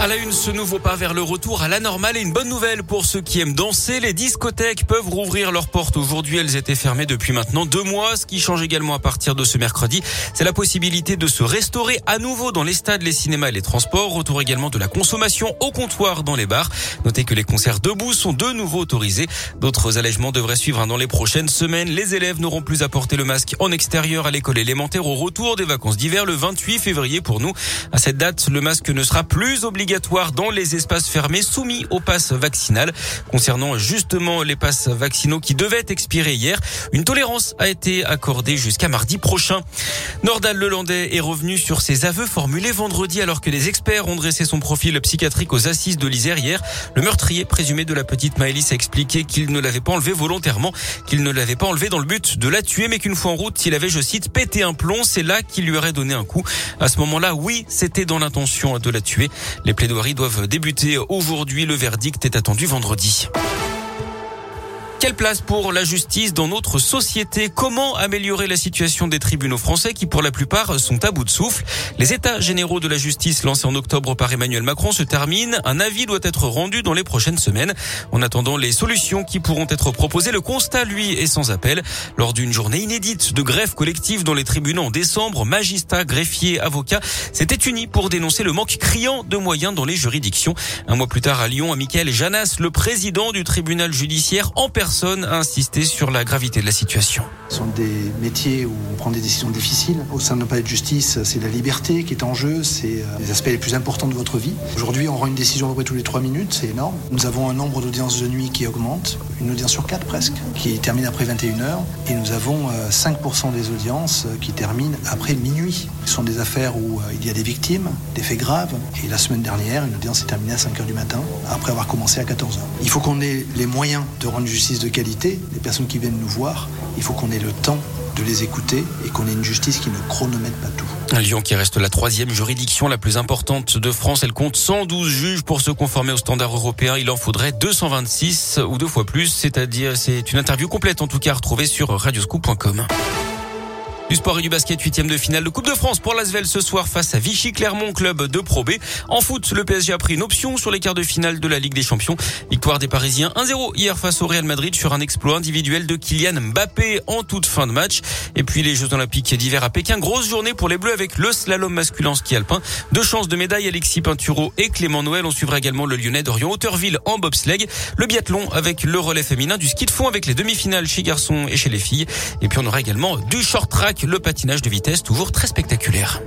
À la une, ce nouveau pas vers le retour à la normale et une bonne nouvelle pour ceux qui aiment danser. Les discothèques peuvent rouvrir leurs portes aujourd'hui. Elles étaient fermées depuis maintenant deux mois. Ce qui change également à partir de ce mercredi, c'est la possibilité de se restaurer à nouveau dans les stades, les cinémas et les transports. Retour également de la consommation au comptoir dans les bars. Notez que les concerts debout sont de nouveau autorisés. D'autres allègements devraient suivre dans les prochaines semaines. Les élèves n'auront plus à porter le masque en extérieur à l'école élémentaire au retour des vacances d'hiver le 28 février pour nous. À cette date, le masque ne sera plus obligatoire dans les espaces fermés soumis au pass vaccinal. Concernant justement les passes vaccinaux qui devaient expirer hier, une tolérance a été accordée jusqu'à mardi prochain. Nordal Lelandais est revenu sur ses aveux formulés vendredi alors que les experts ont dressé son profil psychiatrique aux assises de l'Isère hier. Le meurtrier présumé de la petite Maëlys a expliqué qu'il ne l'avait pas enlevé volontairement, qu'il ne l'avait pas enlevé dans le but de la tuer, mais qu'une fois en route, il avait, je cite, pété un plomb. C'est là qu'il lui aurait donné un coup. À ce moment-là, oui, c'était dans l'intention de la tuer. Les plaidoiries doivent débuter aujourd'hui. Le verdict est attendu vendredi. Quelle place pour la justice dans notre société? Comment améliorer la situation des tribunaux français qui pour la plupart sont à bout de souffle? Les états généraux de la justice lancés en octobre par Emmanuel Macron se terminent. Un avis doit être rendu dans les prochaines semaines. En attendant les solutions qui pourront être proposées, le constat lui est sans appel. Lors d'une journée inédite de grève collective dans les tribunaux en décembre, magistrats, greffiers, avocats s'étaient unis pour dénoncer le manque criant de moyens dans les juridictions. Un mois plus tard à Lyon, Michael Janas, le président du tribunal judiciaire en personne personne a insisté sur la gravité de la situation. Ce sont des métiers où on prend des décisions difficiles. Au sein de palais de justice, c'est la liberté qui est en jeu, c'est euh, les aspects les plus importants de votre vie. Aujourd'hui, on rend une décision à peu près tous les trois minutes, c'est énorme. Nous avons un nombre d'audiences de nuit qui augmente, une audience sur quatre presque, qui termine après 21 heures. Et nous avons 5% euh, des audiences euh, qui terminent après minuit. Ce sont des affaires où il y a des victimes, des faits graves. Et la semaine dernière, une audience est terminée à 5 heures du matin, après avoir commencé à 14 heures. Il faut qu'on ait les moyens de rendre justice de qualité, les personnes qui viennent nous voir, il faut qu'on ait le temps de les écouter et qu'on ait une justice qui ne chronomètre pas tout. Lyon qui reste la troisième juridiction la plus importante de France. Elle compte 112 juges pour se conformer aux standards européens. Il en faudrait 226 ou deux fois plus. C'est-à-dire, c'est une interview complète en tout cas retrouvée sur radioscoop.com. Du sport et du basket, huitième de finale de Coupe de France pour l'Asvel ce soir face à Vichy Clermont, club de Pro B. En foot, le PSG a pris une option sur les quarts de finale de la Ligue des Champions. Victoire des Parisiens 1-0 hier face au Real Madrid sur un exploit individuel de Kylian Mbappé en toute fin de match. Et puis les Jeux Olympiques d'hiver à Pékin, grosse journée pour les Bleus avec le slalom masculin ski alpin. Deux chances de médaille, Alexis Pinturo et Clément Noël. On suivra également le Lyonnais d'Orient Hauteurville en bobsleigh. Le biathlon avec le relais féminin, du ski de fond avec les demi-finales chez garçons et chez les filles. Et puis on aura également du short track le patinage de vitesse toujours très spectaculaire.